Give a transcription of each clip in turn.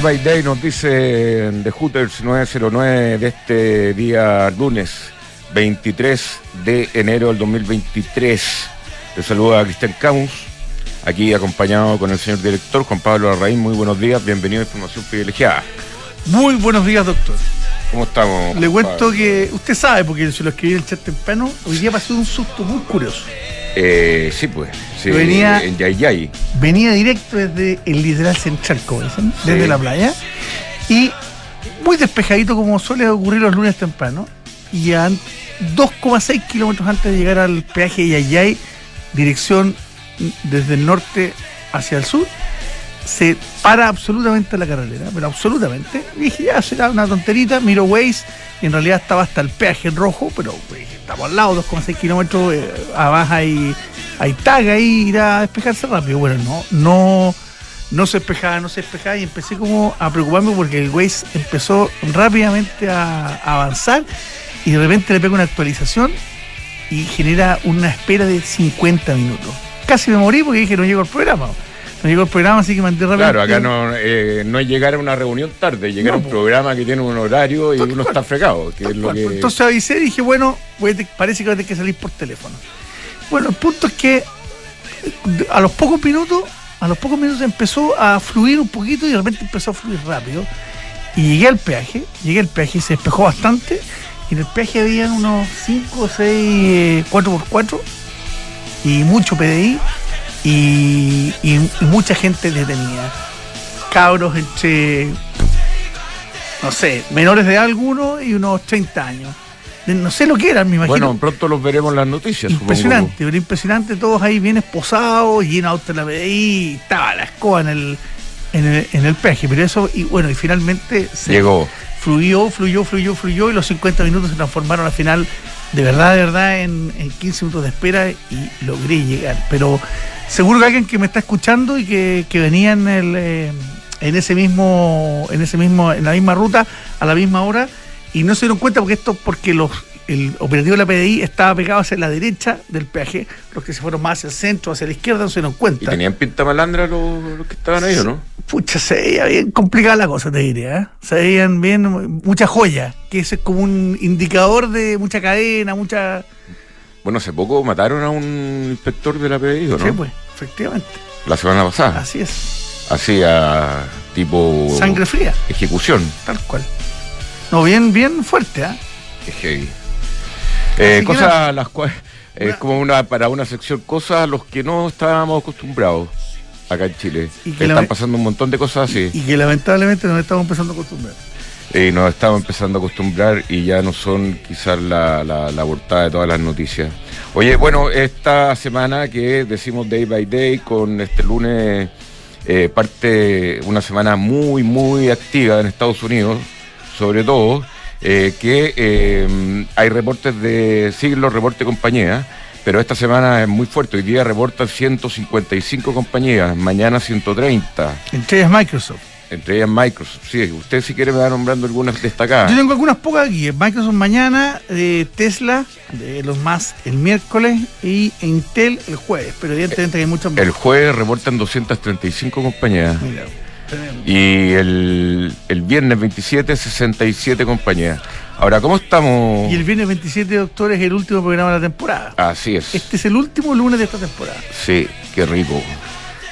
Day by Day nos dice de Hooters 909 de este día lunes 23 de enero del 2023. Te saluda Cristian Camus, aquí acompañado con el señor director Juan Pablo Arraín. Muy buenos días, bienvenido a Información Privilegiada. Muy buenos días, doctor. ¿Cómo estamos? Le cuento que usted sabe, porque se lo escribí en el chat temprano, hoy día pasó un susto muy curioso. Eh, sí, pues. Sí, Venía- en Yayay. Venía directo desde el literal central, como dicen, desde la playa, y muy despejadito como suele ocurrir los lunes temprano, y a 2,6 kilómetros antes de llegar al peaje de Yayay, dirección desde el norte hacia el sur, se para absolutamente la carretera, pero absolutamente. Y dije, ya será una tonterita, miro Waze, y en realidad estaba hasta el peaje en rojo, pero pues, estamos al lado, 2,6 kilómetros, eh, abajo hay, hay tag ahí, ir a despejarse rápido. Bueno, no, no, no se despejaba, no se despejaba, y empecé como a preocuparme porque el Waze empezó rápidamente a, a avanzar, y de repente le pego una actualización y genera una espera de 50 minutos. Casi me morí porque dije, no llego al programa. No llegó el programa, así que mandé rápido. Claro, acá no, eh, no es llegar a una reunión tarde, llegar No, a un po. programa que tiene un horario y uno cual. está fregado, que es lo que... Entonces avisé y dije, bueno, voy a te- parece que voy a tener que salir por teléfono. Bueno, el punto es que a los pocos minutos, a los pocos minutos empezó a fluir un poquito y de repente empezó a fluir rápido. Y llegué al peaje, llegué al peaje y se despejó bastante. Y en el peaje habían unos 5 o 6 4x4 y mucho PDI y, y- y mucha gente detenida. Cabros entre no sé, menores de algunos y unos 30 años. No sé lo que eran, me imagino. Bueno, pronto los veremos en las noticias. impresionante, pero impresionante, todos ahí bien esposados, llenos autos de la PDI, estaba la escoba en el, en el, en el peaje, pero eso, y bueno, y finalmente se Llegó. fluyó, fluyó, fluyó, fluyó, y los 50 minutos se transformaron al final, de verdad, de verdad, en, en 15 minutos de espera y logré llegar. Pero seguro que alguien que me está escuchando y que, que venía en el eh, en ese mismo, en ese mismo, en la misma ruta, a la misma hora, y no se dieron cuenta porque esto, porque los el operativo de la PDI estaba pegado hacia la derecha del peaje, los que se fueron más hacia el centro, hacia la izquierda, no se dieron ¿Y cuenta. tenían pinta malandra los, los que estaban ahí o no? Pucha, se veía bien complicada la cosa, te diría. ¿eh? Se veían bien muchas joyas, que ese es como un indicador de mucha cadena, mucha. Bueno, hace poco mataron a un inspector de la PDI, ¿o ¿no? Sí, pues, efectivamente. La semana pasada. Así es. Así a tipo... Sangre fría, Ejecución. tal cual. No, bien, bien fuerte, ¿ah? Es heavy. Eh, cosas las cuales... Es Una- como una para una sección cosas a los que no estábamos acostumbrados acá en Chile. Y que Están pasando un montón de cosas así. Y que lamentablemente nos estamos empezando a acostumbrar. y nos estamos empezando a acostumbrar y ya no son quizás la, la, la portada de todas las noticias. Oye, bueno, esta semana que decimos Day by Day, con este lunes eh, parte una semana muy, muy activa en Estados Unidos, sobre todo, eh, que eh, hay reportes de siglos, reporte compañía, pero esta semana es muy fuerte. Hoy día reportan 155 compañías, mañana 130. Entre ellas Microsoft. Entre ellas Microsoft. Sí, usted si quiere me va nombrando algunas destacadas. Yo tengo algunas pocas aquí. Microsoft mañana, eh, Tesla, de los más el miércoles y Intel el jueves. Pero evidentemente hay muchas más. El jueves reportan 235 compañías. Mira. Y el, el viernes 27, 67 compañías. Ahora, ¿cómo estamos? Y el viernes 27 de octubre es el último programa de la temporada. Así es. Este es el último lunes de esta temporada. Sí, qué rico.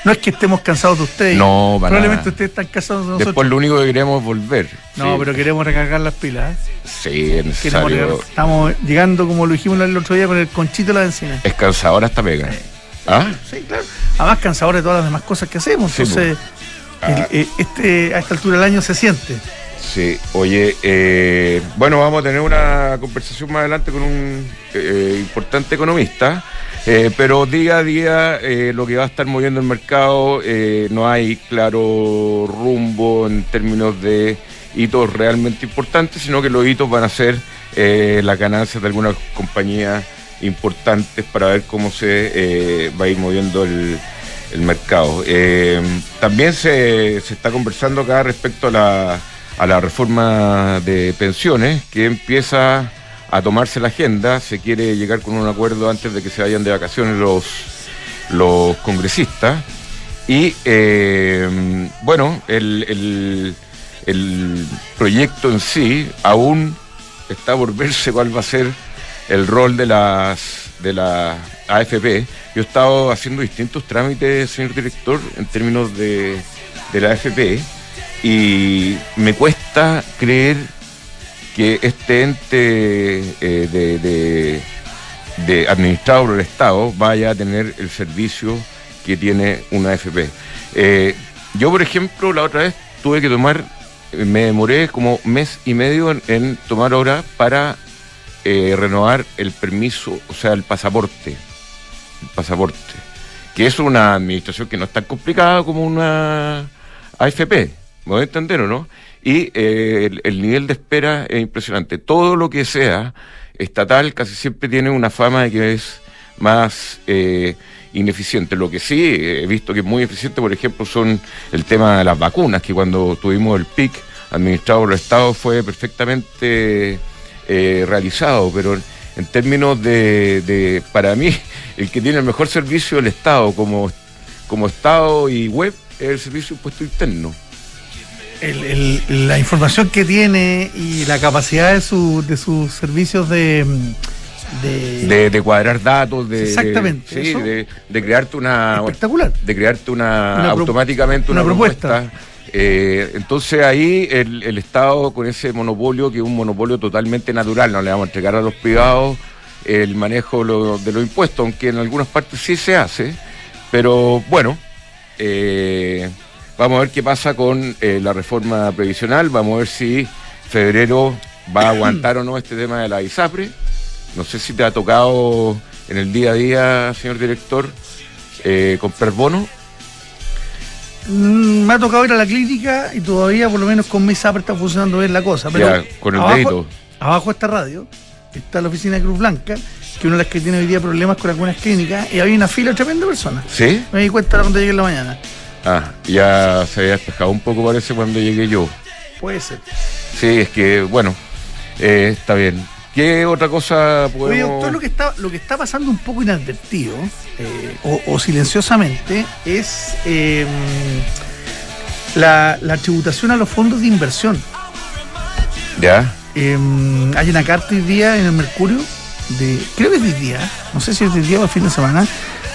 No es que estemos cansados de ustedes. No, para Probablemente nada. ustedes están cansados de nosotros. Después lo único que queremos es volver. no, Sí. pero queremos recargar las pilas. ¿eh? Sí, es necesario. Estamos llegando, como lo dijimos el otro día, con el conchito de la encina. Es cansadora esta pega. ¿Ah? Sí, claro. Además, cansador de todas las demás cosas que hacemos. Sí, Entonces, Ah. el- eh, este, a esta altura del año se siente. Sí, oye, eh, bueno, vamos a tener una conversación más adelante con un eh, importante economista, eh, pero día a día lo que va a estar moviendo el mercado, no hay claro rumbo en términos de hitos realmente importantes, sino que los hitos van a ser las ganancias de algunas compañías importantes para ver cómo se va a ir moviendo el, el mercado. Eh, también se, se está conversando acá respecto a la, a la reforma de pensiones que empieza a tomarse la agenda. Se quiere llegar con un acuerdo antes de que se vayan de vacaciones los, los congresistas. Y eh, bueno, el, el, proyecto en sí aún está por verse cuál va a ser el rol de las de la AFP. Yo he estado haciendo distintos trámites, señor director, en términos de, de la AFP y me cuesta creer que este ente eh, de, de, administrado por el Estado vaya a tener el servicio que tiene una AFP. Eh, yo, por ejemplo, la otra vez tuve que tomar, me demoré como mes y medio en, tomar hora para eh, renovar el permiso, o sea, el pasaporte. Pasaporte. Que es una administración que no es tan complicada como una AFP. ¿Me voy a entender o no? y eh, el, nivel de espera es impresionante. Todo lo que sea estatal casi siempre tiene una fama de que es más eh, ineficiente. Lo que sí he visto que es muy eficiente, por ejemplo, son el tema de las vacunas, que cuando tuvimos el PIC administrado por el Estado fue perfectamente eh, realizado, pero en términos de, de, para mí, el que tiene el mejor servicio del Estado como, como Estado y web es el servicio impuesto interno. La información que tiene y la capacidad de, su, de sus servicios de, de, cuadrar datos, de, exactamente, sí, de, crearte una espectacular, de crearte una, automáticamente una, propuesta. Eh, entonces ahí el, el, Estado con ese monopolio, que es un monopolio totalmente natural, no le vamos a entregar a los privados el manejo de los impuestos, aunque en algunas partes sí se hace, pero bueno, eh, Vamos a ver qué pasa con eh, la reforma previsional, vamos a ver si febrero va a aguantar o no este tema de la ISAPRE. No sé si te ha tocado en el día a día, señor director, comprar bonos. Mm, me ha tocado ir a la clínica y todavía, por lo menos con mi ISAPRE, está funcionando bien la cosa. Pero con el abajo, Abajo de esta radio está la oficina de Cruz Blanca, que una de las que tiene hoy día problemas con algunas clínicas, y había una fila tremenda de personas. ¿Sí? Me di cuenta cuando llegué en la mañana. Ah, ya se había despejado un poco, parece, cuando llegué yo. Puede ser. Sí, es que, bueno, eh, está bien. ¿Qué otra cosa podemos...? Oye, doctor, lo que está, lo que está pasando un poco inadvertido, eh, o, silenciosamente, es em, la, tributación a los fondos de inversión. ¿Ya? Em, hay una carta hoy día en el Mercurio, de creo que es hoy día, no sé si es hoy día o el fin de semana,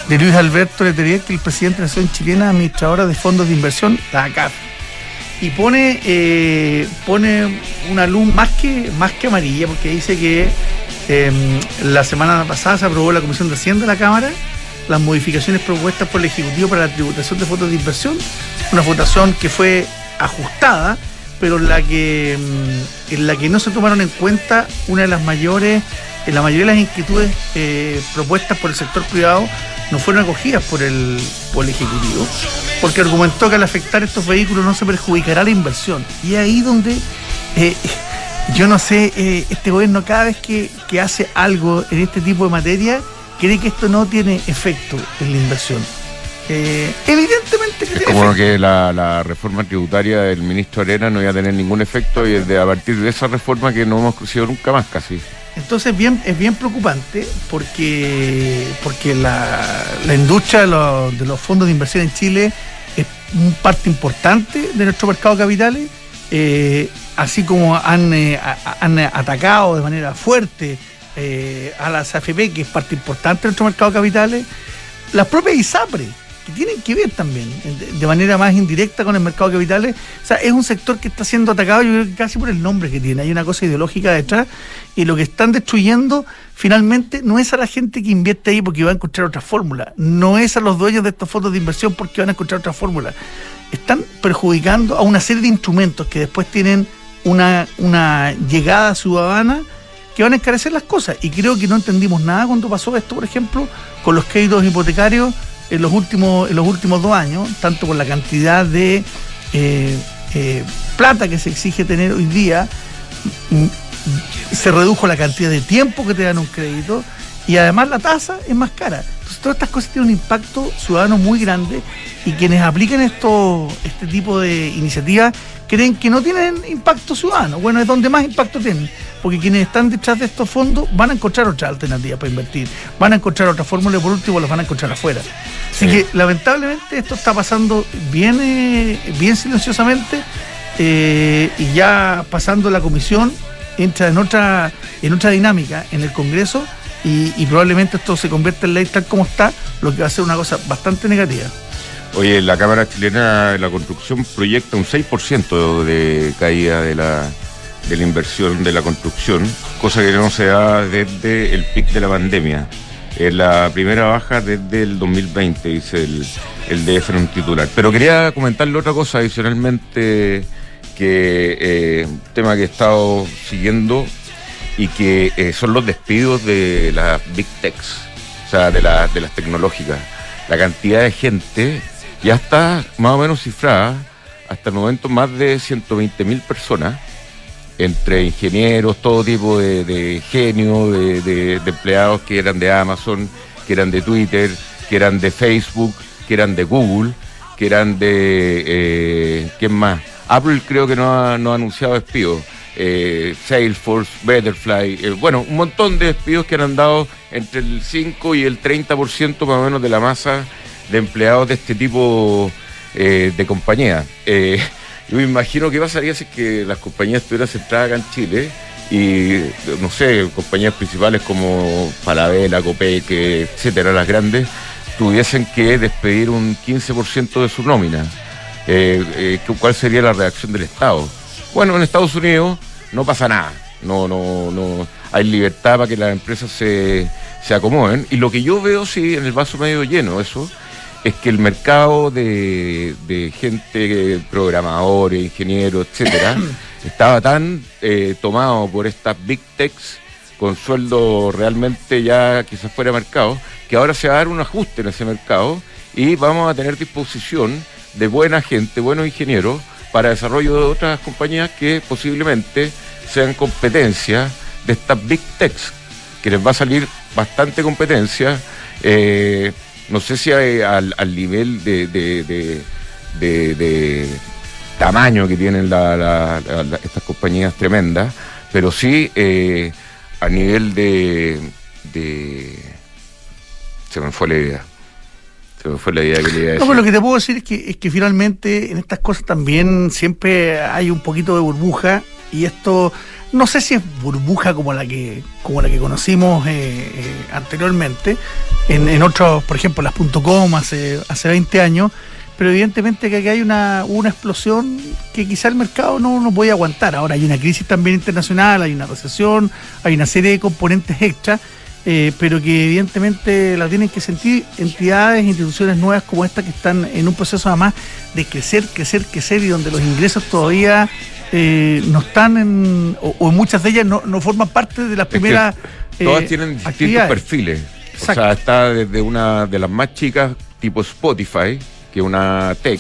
de Luis Alberto Leterier, el presidente de la Asociación Chilena Administradora de Fondos de Inversión, la. Y pone, eh, pone una luz más que, más que amarilla, porque dice que em, la semana pasada se aprobó la Comisión de Hacienda de la Cámara las modificaciones propuestas por el Ejecutivo para la tributación de fondos de inversión, una votación que fue ajustada, pero en la que, em, en la que no se tomaron en cuenta una de las mayores, la mayoría de las inquietudes eh, propuestas por el sector privado no fueron acogidas por el, por el Ejecutivo, porque argumentó que al afectar estos vehículos no se perjudicará la inversión. Y ahí donde eh, yo no sé, eh, este gobierno cada vez que, hace algo en este tipo de materia, cree que esto no tiene efecto en la inversión. Eh, evidentemente que es como que la, reforma tributaria del ministro Arena no iba a tener ningún efecto y de, a partir de esa reforma que no hemos crecido nunca más casi. Entonces bien, es bien preocupante porque, porque la, industria de los, fondos de inversión en Chile es parte importante de nuestro mercado de capitales, eh, así como han, eh, han, atacado de manera fuerte eh, a las AFP, que es parte importante de nuestro mercado de capitales, las propias ISAPRE que tienen que ver también de manera más indirecta con el mercado de capitales. O sea, es un sector que está siendo atacado, yo creo que casi por el nombre que tiene. Hay una cosa ideológica detrás y lo que están destruyendo finalmente no es a la gente que invierte ahí porque va a encontrar otra fórmula, no es a los dueños de estos fondos de inversión porque van a encontrar otra fórmula. Están perjudicando a una serie de instrumentos que después tienen una, llegada ciudadana que van a encarecer las cosas. Y creo que no entendimos nada cuando pasó esto, por ejemplo, con los créditos hipotecarios en los últimos, en los últimos dos años, tanto por la cantidad de eh, eh, plata que se exige tener hoy día, mm, se redujo la cantidad de tiempo que te dan un crédito y además la tasa es más cara. Entonces todas estas cosas tienen un impacto ciudadano muy grande y quienes aplican esto, este tipo de iniciativas creen que no tienen impacto ciudadano. Bueno, es donde más impacto tienen, porque quienes están detrás de estos fondos van a encontrar otras alternativas para invertir, van a encontrar otra fórmula y por último las van a encontrar afuera. Así que lamentablemente esto está pasando bien, eh, bien silenciosamente eh, y ya pasando la comisión entra en otra, en otra dinámica en el Congreso y, probablemente esto se convierta en ley tal como está, lo que va a ser una cosa bastante negativa. Oye, la Cámara Chilena de la Construcción proyecta un 6% de caída de la, de la inversión de la construcción, cosa que no se da desde el pic de la pandemia. Es la primera baja desde el 2020, dice el, el DF en un titular. Pero quería comentarle otra cosa adicionalmente, que eh, tema que he estado siguiendo y que eh, son los despidos de las big techs, o sea, de, de las tecnológicas. La cantidad de gente ya está más o menos cifrada, hasta el momento más de 120 mil personas, entre ingenieros, todo tipo de, de genio, de, empleados que eran de Amazon, que eran de Twitter, que eran de Facebook, que eran de Google, que eran de... Eh, ¿Quién más? Apple creo que no ha, no ha anunciado despidos. Eh, Salesforce, Betterfly, eh, bueno, un montón de despidos que han andado entre el 5 y el 30% más o menos de la masa de empleados de este tipo eh, de compañía. yo me imagino que pasaría si que las compañías estuvieran centradas acá en Chile y, no sé, compañías principales como Falabella, Copeque, etcétera, las grandes, tuviesen que despedir un 15% de su nómina. ¿Cuál sería la reacción del Estado? Bueno, en Estados Unidos no pasa nada. No, no, no. Hay libertad para que las empresas se, acomoden. Y lo que yo veo, sí, en el vaso medio lleno, eso, es que el mercado de, gente, programadores, ingenieros, etcétera, estaba tan eh, tomado por estas big techs con sueldo realmente ya quizás fuera de mercado, que ahora se va a dar un ajuste en ese mercado y vamos a tener disposición de buena gente, buenos ingenieros, para desarrollo de otras compañías que posiblemente sean competencia de estas big techs, que les va a salir bastante competencia. Eh, no sé si al, nivel de, tamaño que tienen estas compañías tremendas, pero sí eh, a nivel de, Se me fue la idea fue la idea que le iba a decir. No, pues lo que te puedo decir es que, es que finalmente en estas cosas también siempre hay un poquito de burbuja y esto no sé si es burbuja como la que como la que conocimos eh, eh, anteriormente en, otros por ejemplo las .com hace hace 20 años pero evidentemente que aquí hay una, una explosión que quizá el mercado no, no puede aguantar. Ahora hay una crisis también internacional hay una recesión hay una serie de componentes extras eh, pero que evidentemente la tienen que sentir entidades, instituciones nuevas como esta que están en un proceso además de crecer, crecer, crecer y donde los ingresos todavía eh, no están en, o, muchas de ellas no, no forman parte de las primeras... todas eh, tienen distintos perfiles. O sea, está desde una de las más chicas, tipo Spotify, que es una tech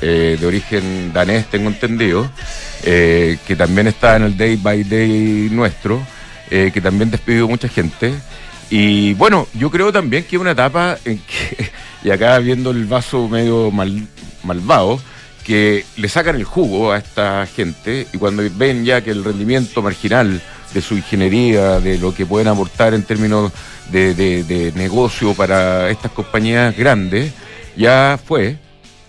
de origen danés, tengo entendido, que también está en el day by day nuestro eh, que también despidió mucha gente. Y bueno, yo creo también que es una etapa en que, y acá viendo el vaso medio mal, malvado, que le sacan el jugo a esta gente y cuando ven ya que el rendimiento marginal de su ingeniería, de lo que pueden aportar en términos de, negocio para estas compañías grandes, ya fue,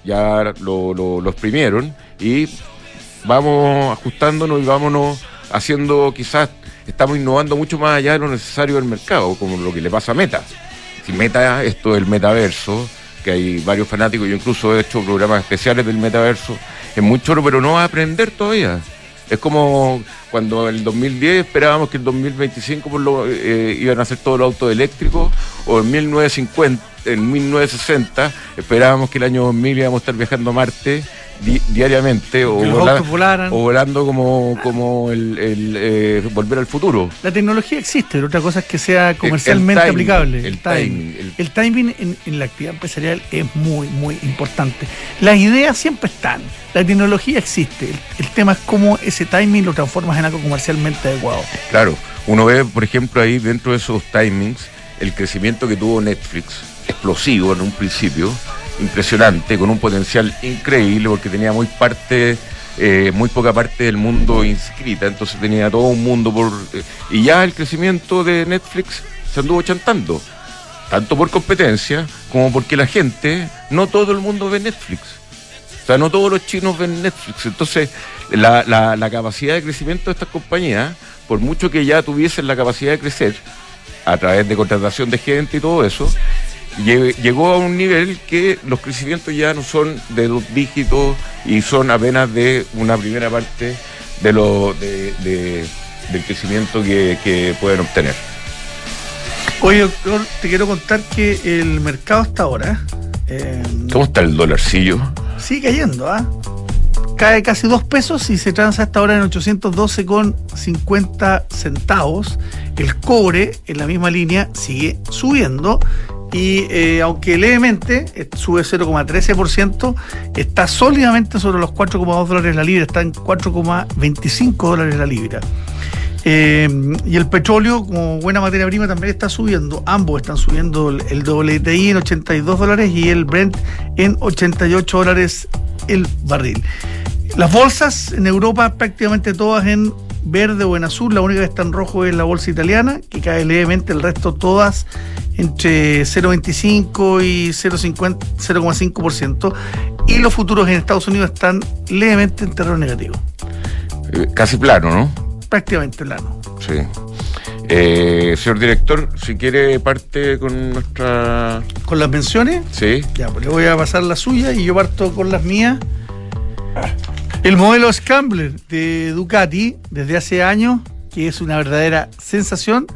ya lo, lo, exprimieron y vamos ajustándonos y vámonos haciendo quizás estamos innovando mucho más allá de lo necesario del mercado, como lo que le pasa a Meta. Si Meta, esto del metaverso, que hay varios fanáticos, yo incluso he hecho programas especiales del metaverso, es muy choro, pero no va a aprender todavía. Es como cuando en el 2010 esperábamos que en 2025 por lo, eh, iban a hacer todos los autos eléctricos, o en 1950, en 1960 esperábamos que el año 2000 íbamos a estar viajando a Marte diariamente o, volando como, como el, eh, volver al futuro. La tecnología existe, pero otra cosa es que sea comercialmente aplicable. El, timing, el, timing en, la actividad empresarial es muy, muy importante. Las ideas siempre están, la tecnología existe, el, tema es cómo ese timing lo transformas en algo comercialmente adecuado. Claro, uno ve, por ejemplo, ahí dentro de esos timings el crecimiento que tuvo Netflix, explosivo en un principio impresionante, con un potencial increíble, porque tenía muy parte eh, muy poca parte del mundo inscrita, entonces tenía todo un mundo por... Eh, y ya el crecimiento de Netflix se anduvo chantando, tanto por competencia como porque la gente, no todo el mundo ve Netflix. O sea, no todos los chinos ven Netflix. Entonces, la, la capacidad de crecimiento de estas compañías, por mucho que ya tuviesen la capacidad de crecer, a través de contratación de gente y todo eso, llegó a un nivel que los crecimientos ya no son de dos dígitos y son apenas de una primera parte de lo de, del crecimiento que, pueden obtener. Oye, doctor, te quiero contar que el mercado hasta ahora. Eh, ¿Cómo está el dolarcillo? Sigue cayendo, ¿ah? Cae casi dos pesos y se transa hasta ahora en 812,50 centavos. El cobre en la misma línea sigue subiendo y eh, aunque levemente eh, sube 0,13%, está sólidamente sobre los 4,2 dólares la libra, está en 4,25 dólares la libra. Eh, y el petróleo, como buena materia prima, también está subiendo. Ambos están subiendo el, WTI en 82 dólares y el Brent en 88 dólares el barril. Las bolsas en Europa prácticamente todas en verde o en azul, la única que está en rojo es la bolsa italiana, que cae levemente, el resto todas entre 0,25 y 0,5%, y los futuros en Estados Unidos están levemente en terreno negativo. Eh, casi plano, ¿no? Prácticamente plano. Sí. Eh, señor director, si quiere parte con nuestra... ¿Con las menciones? Sí. Ya, pues le voy a pasar la suya y yo parto con las mías. El modelo Scrambler de Ducati, desde hace años, que es una verdadera sensación,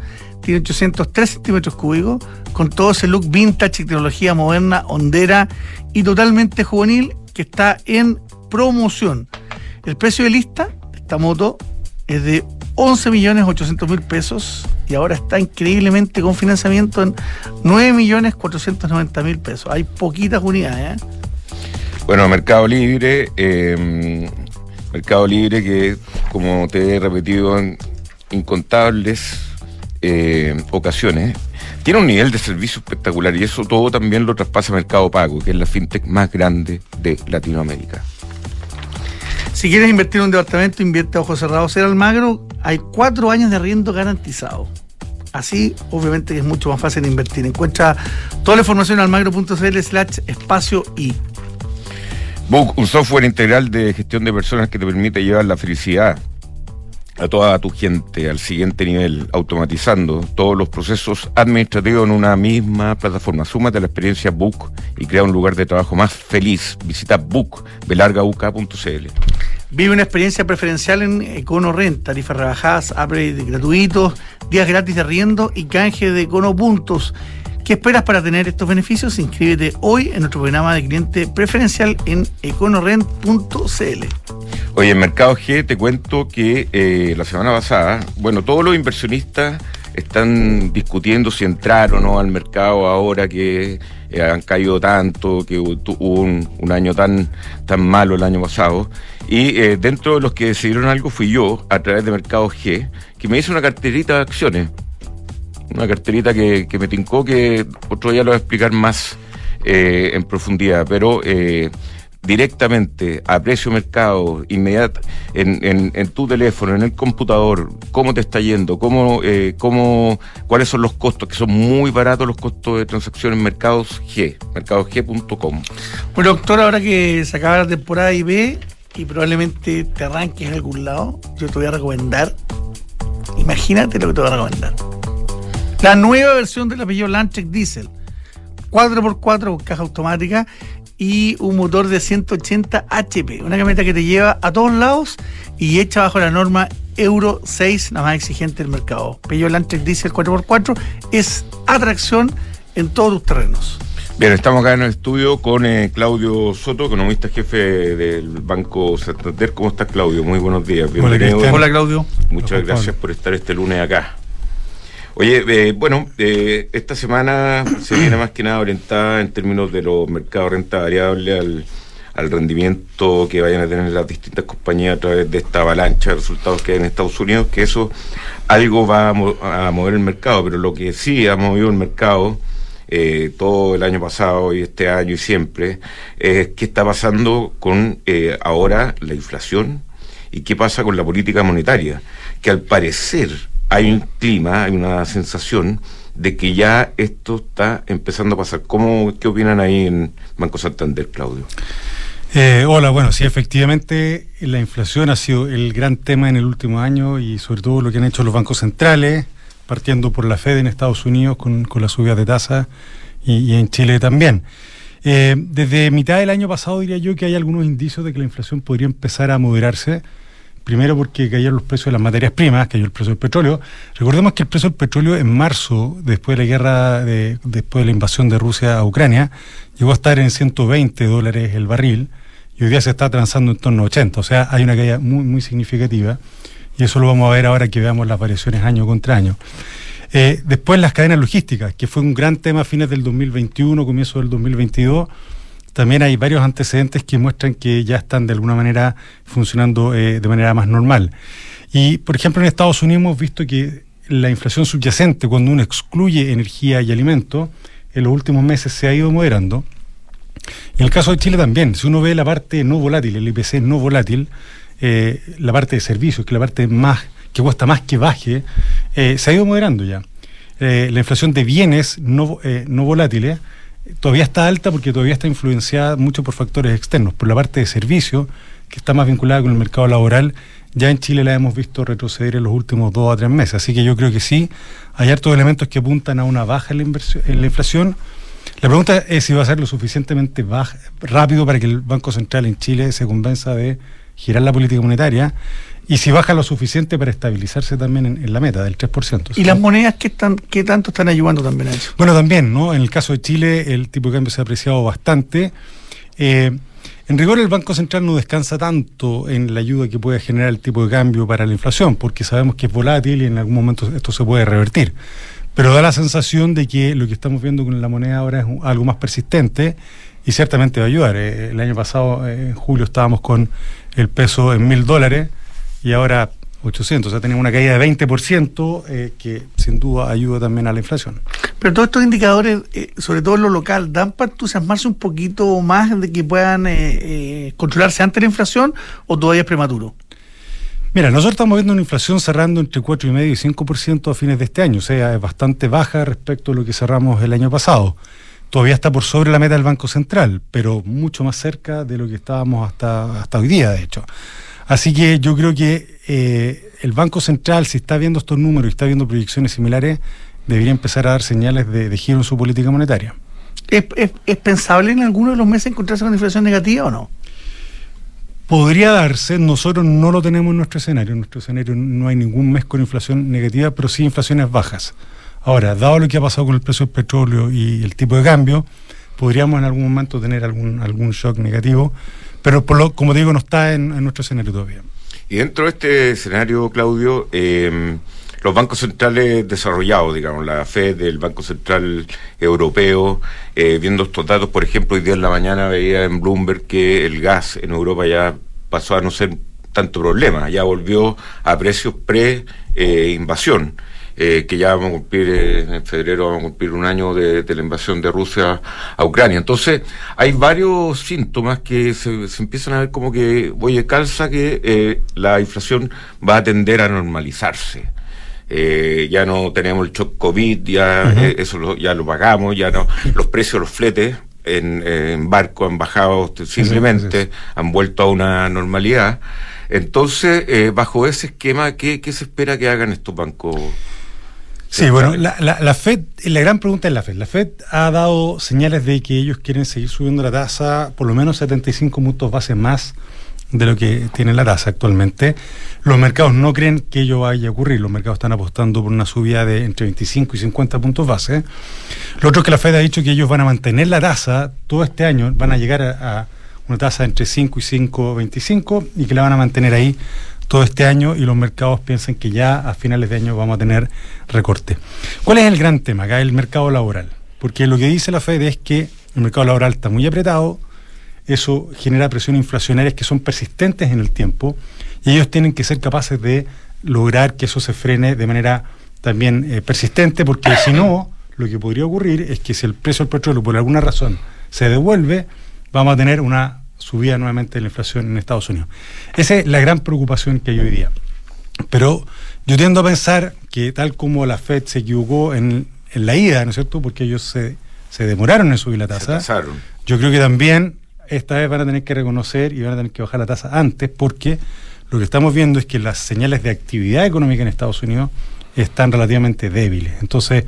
tiene 803 centímetros cúbicos, con todo ese look vintage tecnología moderna, hondera y totalmente juvenil que está en promoción. El precio de lista de esta moto es de 11 millones 800 mil pesos y ahora está increíblemente con financiamiento en 9 millones 490 mil pesos. Hay poquitas unidades. ¿eh? Bueno, Mercado Libre, eh, Mercado Libre que como te he repetido en incontables eh, ocasiones, tiene un nivel de servicio espectacular y eso todo también lo traspasa Mercado Pago, que es la fintech más grande de Latinoamérica. Si quieres invertir en un departamento, invierte a ojos cerrados. Ser Almagro, hay cuatro años de arriendo garantizado. Así, obviamente, es mucho más fácil invertir. Encuentra toda la información en almagro.cl slash espacio y. Book, un software integral de gestión de personas que te permite llevar la felicidad a toda tu gente al siguiente nivel, automatizando todos los procesos administrativos en una misma plataforma. Súmate a la experiencia Book y crea un lugar de trabajo más feliz. Visita book, belargauk.cl. Vive una experiencia preferencial en Econo Rent, tarifas rebajadas, upgrade gratuitos, días gratis de riendo y canje de Econo Puntos. ¿Qué esperas para tener estos beneficios? Inscríbete hoy en nuestro programa de cliente preferencial en econorent.cl. Oye, en Mercado G te cuento que eh, la semana pasada, bueno, todos los inversionistas están discutiendo si entrar o no al mercado ahora que eh, han caído tanto, que hubo un, año tan, tan malo el año pasado. Y eh, dentro de los que decidieron algo fui yo, a través de Mercado G, que me hizo una carterita de acciones una carterita que, me tincó que otro día lo voy a explicar más eh, en profundidad, pero eh, directamente a precio mercado, inmediato, en, en, tu teléfono, en el computador, cómo te está yendo, cómo, eh, cómo, cuáles son los costos, que son muy baratos los costos de transacción en Mercados G, mercadosg.com. Bueno, doctor, ahora que se acaba la temporada IB y probablemente te arranques en algún lado, yo te voy a recomendar, imagínate lo que te voy a recomendar la nueva versión del apellido Landtrek Diesel. 4x4 con caja automática y un motor de 180 HP. Una camioneta que te lleva a todos lados y hecha bajo la norma Euro 6, la más exigente del mercado. Peugeot Landtrek Diesel 4x4 es atracción en todos los terrenos. Bien, estamos acá en el estudio con eh, Claudio Soto, economista jefe del Banco Santander. ¿Cómo estás, Claudio? Muy buenos días. Bienvenido. Hola, Claudio. Muchas gracias por estar este lunes acá. Oye, eh, bueno, eh, esta semana se viene más que nada orientada en términos de los mercados renta variable al, rendimiento que vayan a tener las distintas compañías a través de esta avalancha de resultados que hay en Estados Unidos, que eso algo va a, mover el mercado, pero lo que sí ha movido el mercado eh, todo el año pasado y este año y siempre, es qué está pasando con eh, ahora la inflación y qué pasa con la política monetaria, que al parecer hay un clima, hay una sensación de que ya esto está empezando a pasar. ¿Cómo, ¿Qué opinan ahí en Banco Santander, Claudio? Eh, hola, bueno, sí, efectivamente la inflación ha sido el gran tema en el último año y sobre todo lo que han hecho los bancos centrales, partiendo por la Fed en Estados Unidos con, con la subida de tasas y, en Chile también. Eh, desde mitad del año pasado diría yo que hay algunos indicios de que la inflación podría empezar a moderarse. Primero porque cayeron los precios de las materias primas, cayó el precio del petróleo. Recordemos que el precio del petróleo en marzo, después de la guerra, de, después de la invasión de Rusia a Ucrania, llegó a estar en 120 dólares el barril y hoy día se está transando en torno a 80. O sea, hay una caída muy, muy significativa y eso lo vamos a ver ahora que veamos las variaciones año contra año. Eh, después las cadenas logísticas, que fue un gran tema a fines del 2021, comienzo del 2022. También hay varios antecedentes que muestran que ya están de alguna manera funcionando eh, de manera más normal. Y, por ejemplo, en Estados Unidos hemos visto que la inflación subyacente, cuando uno excluye energía y alimentos, en los últimos meses se ha ido moderando. En el caso de Chile también, si uno ve la parte no volátil, el IPC no volátil, eh, la parte de servicios, que la parte más que cuesta más que baje, eh, se ha ido moderando ya. La inflación de bienes no, no volátiles todavía está alta porque todavía está influenciada mucho por factores externos. Por la parte de servicios, que está más vinculada con el mercado laboral, ya en Chile la hemos visto retroceder en los últimos dos a tres meses. Así que yo creo que sí, hay hartos elementos que apuntan a una baja en la, inversión, en la inflación. La pregunta es si va a ser lo suficientemente baja, rápido para que el Banco Central en Chile se convenza de girar la política monetaria y si baja lo suficiente para estabilizarse también en, la meta del 3%. ¿Y las monedas qué, están, qué tanto están ayudando también a eso? Bueno, también, ¿no? En el caso de Chile el tipo de cambio se ha apreciado bastante. Eh, en rigor el Banco Central no descansa tanto en la ayuda que puede generar el tipo de cambio para la inflación, porque sabemos que es volátil y en algún momento esto se puede revertir. Pero da la sensación de que lo que estamos viendo con la moneda ahora es algo más persistente y ciertamente va a ayudar. Eh, el año pasado, eh, en julio, estábamos con el peso en mil dólares y ahora 800, o sea, tenemos una caída de 20% eh, que sin duda ayuda también a la inflación. Pero todos estos indicadores, eh, sobre todo en lo local, ¿dan para entusiasmarse un poquito más de que puedan eh, controlarse antes la inflación o todavía es prematuro? Mira, nosotros estamos viendo una inflación cerrando entre 4,5 y 5% a fines de este año, o sea, es bastante baja respecto a lo que cerramos el año pasado. Todavía está por sobre la meta del Banco Central, pero mucho más cerca de lo que estábamos hasta, hasta hoy día, de hecho. Así que yo creo que eh, el Banco Central, si está viendo estos números y está viendo proyecciones similares, debería empezar a dar señales de, giro en su política monetaria. ¿Es, pensable en alguno de los meses encontrarse con inflación negativa o no? Podría darse, nosotros no lo tenemos en nuestro escenario. En nuestro escenario no hay ningún mes con inflación negativa, pero sí inflaciones bajas. Ahora, dado lo que ha pasado con el precio del petróleo y el tipo de cambio, podríamos en algún momento tener algún, algún shock negativo pero por lo, como digo, no está en, nuestro escenario todavía. Y dentro de este escenario, Claudio, em, los bancos centrales desarrollados, digamos, la Fed, el Banco Central Europeo, eh, viendo estos datos, por ejemplo, hoy día en la mañana veía en Bloomberg que el gas en Europa ya pasó a no ser tanto problema, ya volvió a precios pre-invasión. Eh, que ya vamos a cumplir, eh, en febrero vamos a cumplir un año de, la invasión de Rusia a Ucrania. Entonces, hay varios síntomas que se, empiezan a ver como que, oye, calza que eh, la inflación va a tender a normalizarse. ya no tenemos el shock COVID, ya eso ya lo pagamos, ya no, los precios, los fletes en, barco han bajado simplemente, han vuelto a una normalidad. Entonces, bajo ese esquema, ¿qué, ¿qué, se espera que hagan estos bancos? Sí, bueno, la, la, Fed, la gran pregunta es la Fed. La Fed ha dado señales de que ellos quieren seguir subiendo la tasa por lo menos 75 puntos base más de lo que tiene la tasa actualmente. Los mercados no creen que ello vaya a ocurrir. Los mercados están apostando por una subida de entre 25 y 50 puntos base. Lo otro es que la Fed ha dicho que ellos van a mantener la tasa todo este año, van a llegar a, a una tasa entre 5 y 5,25 y que la van a mantener ahí todo este año y los mercados piensan que ya a finales de año vamos a tener recorte. ¿Cuál es el gran tema acá? El mercado laboral. Porque lo que dice la Fed es que el mercado laboral está muy apretado, eso genera presiones inflacionarias que son persistentes en el tiempo y ellos tienen que ser capaces de lograr que eso se frene de manera también eh, persistente porque si no lo que podría ocurrir es que si el precio del petróleo por alguna razón se devuelve, vamos a tener una subida nuevamente de la inflación en Estados Unidos. Esa es la gran preocupación que hay hoy día. Pero yo tiendo a pensar que tal como la Fed se equivocó en, la ida, ¿no es cierto? Porque ellos se, se demoraron en subir la tasa. Yo creo que también esta vez van a tener que reconocer y van a tener que bajar la tasa antes porque lo que estamos viendo es que las señales de actividad económica en Estados Unidos están relativamente débiles. Entonces,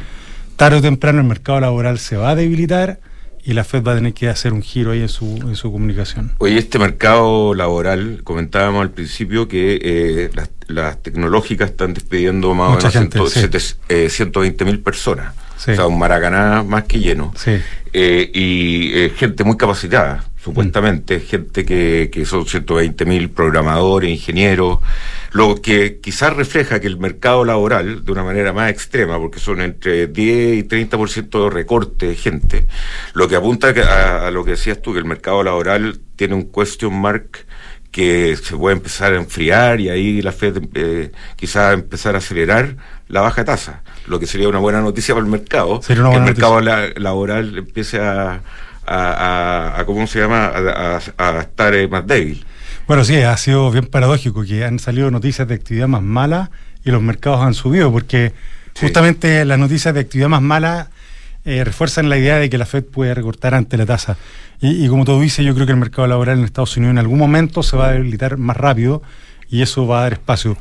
tarde o temprano el mercado laboral se va a debilitar y la Fed va a tener que hacer un giro ahí en su, en su comunicación. Oye, este mercado laboral, comentábamos al principio que eh, las, tecnológicas están despidiendo más o menos 120 mil personas. O sea, un Maracaná más que lleno. Eh, y eh, gente muy capacitada, supuestamente, mm. gente que, que son 120 mil programadores, ingenieros, lo que quizás refleja que el mercado laboral, de una manera más extrema, porque son entre 10 y 30% de recorte de gente, lo que apunta a, a lo que decías tú, que el mercado laboral tiene un question mark que se puede empezar a enfriar y ahí la Fed eh, quizás empezar a acelerar la baja tasa, lo que sería una buena noticia para el mercado, que el mercado laboral empiece a, a, ¿cómo se llama?, a, estar eh, más débil. Bueno, sí, ha sido bien paradójico que han salido noticias de actividad más mala y los mercados han subido, porque justamente las noticias de actividad más mala eh, refuerzan la idea de que la Fed puede recortar ante la tasa. Y, como tú dices, yo creo que el mercado laboral en Estados Unidos en algún momento se va a debilitar más rápido y eso va a dar espacio.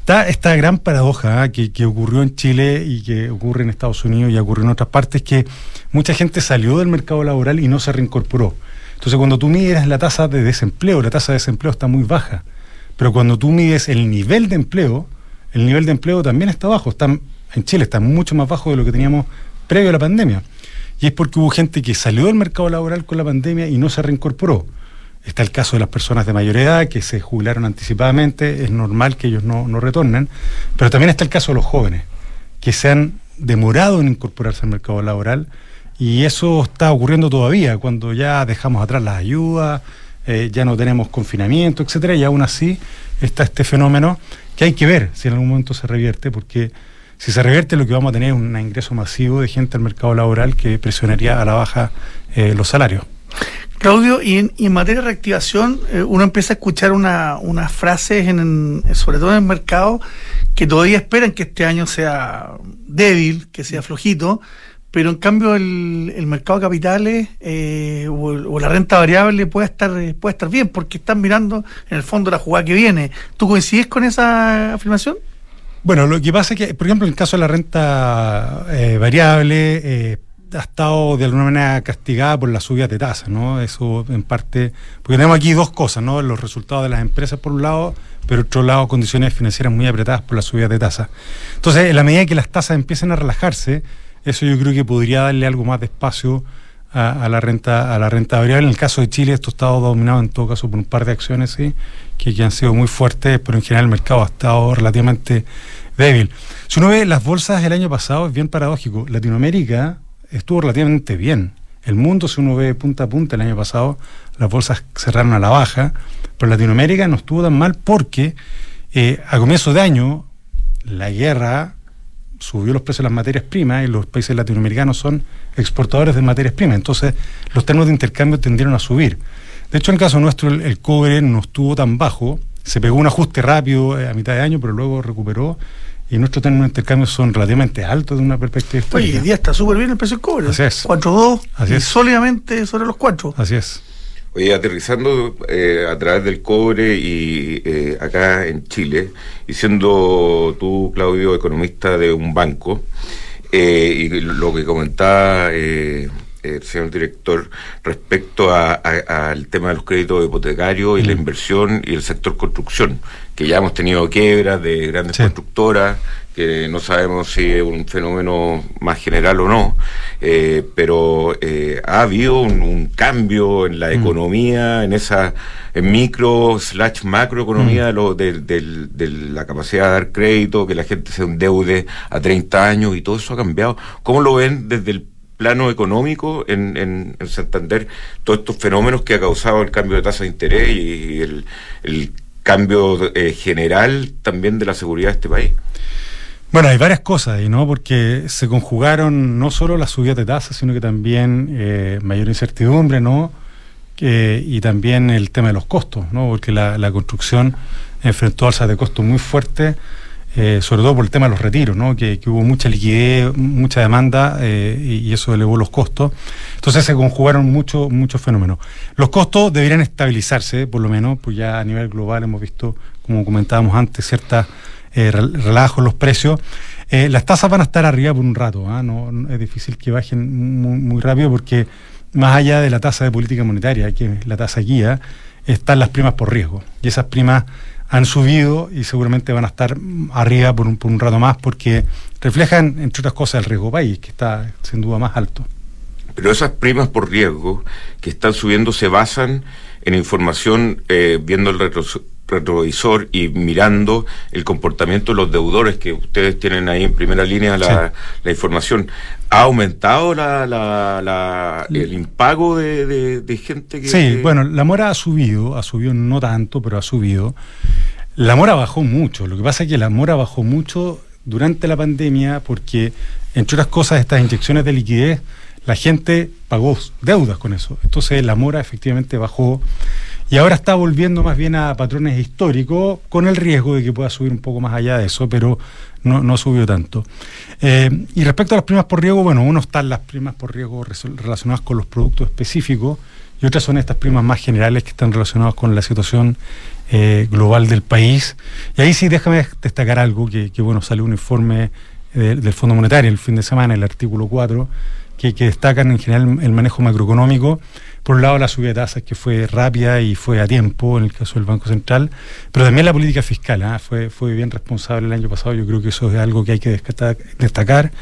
Está esta gran paradoja ¿eh? que, ocurrió en Chile y que ocurre en Estados Unidos y ocurre en otras partes, que mucha gente salió del mercado laboral y no se reincorporó. Entonces, cuando tú mides la tasa de desempleo, la tasa de desempleo está muy baja. Pero cuando tú mides el nivel de empleo, el nivel de empleo también está bajo. Está, en Chile está mucho más bajo de lo que teníamos previo a la pandemia. Y es porque hubo gente que salió del mercado laboral con la pandemia y no se reincorporó. Está el caso de las personas de mayor edad que se jubilaron anticipadamente, es normal que ellos no, no retornen, pero también está el caso de los jóvenes, que se han demorado en incorporarse al mercado laboral y eso está ocurriendo todavía, cuando ya dejamos atrás las ayudas, eh, ya no tenemos confinamiento, etcétera, y aún así está este fenómeno que hay que ver si en algún momento se revierte, porque si se revierte, lo que vamos a tener es un ingreso masivo de gente al mercado laboral que presionaría a la baja eh, los salarios. Claudio, y en, materia de reactivación, eh, uno empieza a escuchar unas frases, en, sobre todo en el mercado, que todavía esperan que este año sea débil, que sea flojito, pero en cambio el, mercado de capitales eh, o, la renta variable puede estar, puede estar bien, porque están mirando en el fondo la jugada que viene. ¿Tú coincides con esa afirmación? Bueno, lo que pasa es que, por ejemplo, en el caso de la renta eh, variable, eh, ha estado de alguna manera castigada por las subidas de tasas, ¿no? Eso en parte, porque tenemos aquí dos cosas, ¿no? Los resultados de las empresas por un lado, pero otro lado condiciones financieras muy apretadas por las subidas de tasas. Entonces, en la medida que las tasas empiecen a relajarse, eso yo creo que podría darle algo más de espacio a, la renta a la renta variable. En el caso de Chile, esto ha estado dominado en todo caso por un par de acciones ¿sí? que, que han sido muy fuertes, pero en general el mercado ha estado relativamente débil. Si uno ve las bolsas del año pasado, es bien paradójico. Latinoamérica estuvo relativamente bien. El mundo, si uno ve punta a punta el año pasado, las bolsas cerraron a la baja, pero Latinoamérica no estuvo tan mal porque eh, a comienzo de año la guerra subió los precios de las materias primas y los países latinoamericanos son exportadores de materias primas. Entonces, los términos de intercambio tendieron a subir. De hecho, en el caso nuestro, el, cobre no estuvo tan bajo. Se pegó un ajuste rápido eh, a mitad de año, pero luego recuperó. Y nuestros términos de intercambio son relativamente altos de una perspectiva histórica. Oye, hoy día está súper bien el precio del cobre. Así es. 4.2 Así es. sólidamente sobre los 4. Así es. Oye, aterrizando eh, a través del cobre y eh, acá en Chile, y siendo tú, Claudio, economista de un banco, eh, y lo que comentaba el señor director respecto al tema de los créditos hipotecarios y la mm. inversión y el sector construcción, que ya hemos tenido quiebras de grandes constructoras, que no sabemos si es un fenómeno más general o no, eh, pero eh, ha habido un, cambio en la mm. economía, en esa micro slash macroeconomía mm. de, de, la capacidad de dar crédito, que la gente se endeude a 30 años y todo eso ha cambiado. ¿Cómo lo ven desde el plano económico en, en, Santander todos estos fenómenos que ha causado el cambio de tasa de interés y el, cambio eh, general también de la seguridad de este país? Bueno, hay varias cosas ahí, ¿no? Porque se conjugaron no solo las subidas de tasas, sino que también eh, mayor incertidumbre, ¿no? y también el tema de los costos, ¿no? Porque la, la construcción enfrentó alzas de costos muy fuertes eh, sobre todo por el tema de los retiros, ¿no? que, hubo mucha liquidez, mucha demanda eh, y, eso elevó los costos. Entonces se conjugaron muchos muchos fenómenos. Los costos deberían estabilizarse, por lo menos, pues ya a nivel global hemos visto, como comentábamos antes, ciertas eh, relajos en los precios. Eh, las tasas van a estar arriba por un rato, ¿ah? no, es difícil que bajen muy, muy, rápido porque más allá de la tasa de política monetaria, que es la tasa guía, están las primas por riesgo. Y esas primas han subido y seguramente van a estar arriba por un, por un rato más porque reflejan, entre otras cosas, el riesgo país, que está sin duda más alto. Pero esas primas por riesgo que están subiendo se basan en información eh, viendo el retrovisor y mirando el comportamiento de los deudores que ustedes tienen ahí en primera línea la, la información. ¿Ha aumentado la, la, el impago de, de, gente que... Sí, bueno, la mora ha subido, ha subido no tanto, pero ha subido. La mora bajó mucho. Lo que pasa es que la mora bajó mucho durante la pandemia porque, entre otras cosas, estas inyecciones de liquidez, la gente pagó deudas con eso. Entonces la mora efectivamente bajó y ahora está volviendo más bien a patrones históricos con el riesgo de que pueda subir un poco más allá de eso, pero no, no subió tanto. Eh, y respecto a las primas por riesgo, bueno, uno están las primas por riesgo relacionadas con los productos específicos y otras son estas primas más generales que están relacionadas con la situación eh, global del país. Y ahí sí déjame destacar algo, que, bueno, salió un informe del Fondo Monetario el fin de semana, el artículo 4, que, que destacan en general el manejo macroeconómico por un lado la subida de tasas que fue rápida y fue a tiempo en el caso del Banco Central, pero también la política fiscal ¿ah? fue, fue bien responsable el año pasado, yo creo que eso es algo que hay que destacar,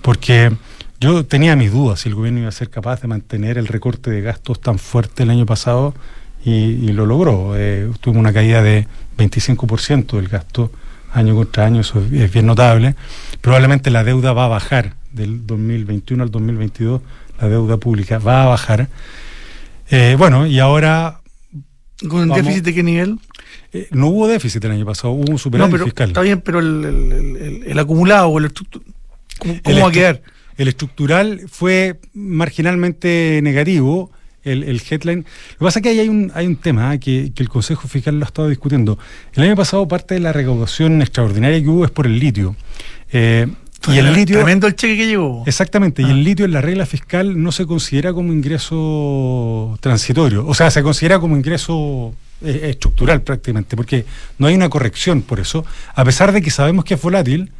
porque yo tenía mis dudas si el gobierno iba a ser capaz de mantener el recorte de gastos tan fuerte el año pasado y, lo logró. Eh, tuvo una caída de 25% del gasto año contra año, eso es bien notable. Probablemente la deuda va a bajar del 2021 al 2022, la deuda pública va a bajar eh, bueno, y ahora... ¿Con un déficit de qué nivel? Eh, no hubo déficit el año pasado, hubo un superávit no, fiscal. Está bien, pero el, acumulado o el ¿cómo, va a quedar? El estructural fue marginalmente negativo. El, headline. Lo que pasa es que hay un, hay un tema que, que, el Consejo Fiscal lo ha estado discutiendo. El año pasado parte de la recaudación extraordinaria que hubo es por el litio. Eh, y el litio. Tremendo el cheque que llegó. Exactamente. Y el ah. litio en la regla fiscal no se considera como ingreso transitorio. O sea, se considera como ingreso eh, estructural prácticamente, porque no hay una corrección por eso, a pesar de que sabemos que es volátil,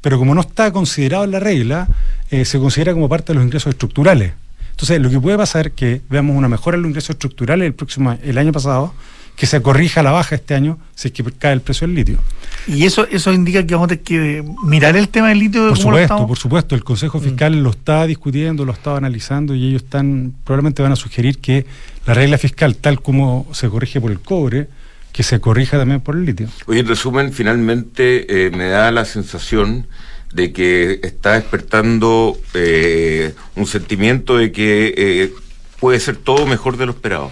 pero como no está considerado en la regla, eh, se considera como parte de los ingresos estructurales. Entonces, lo que puede pasar es que veamos una mejora en los ingresos estructurales el próximo el año pasado, que se corrija a la baja este año si es que cae el precio del litio. ¿Y eso eso indica que vamos a tener que mirar el tema del litio? Por supuesto, por supuesto. El Consejo Fiscal mm. lo está discutiendo, lo está analizando y ellos están probablemente van a sugerir que la regla fiscal, tal como se corrige por el cobre, que se corrija también por el litio. Oye, en resumen, finalmente eh, me da la sensación de que está despertando eh, un sentimiento de que eh, puede ser todo mejor de lo esperado.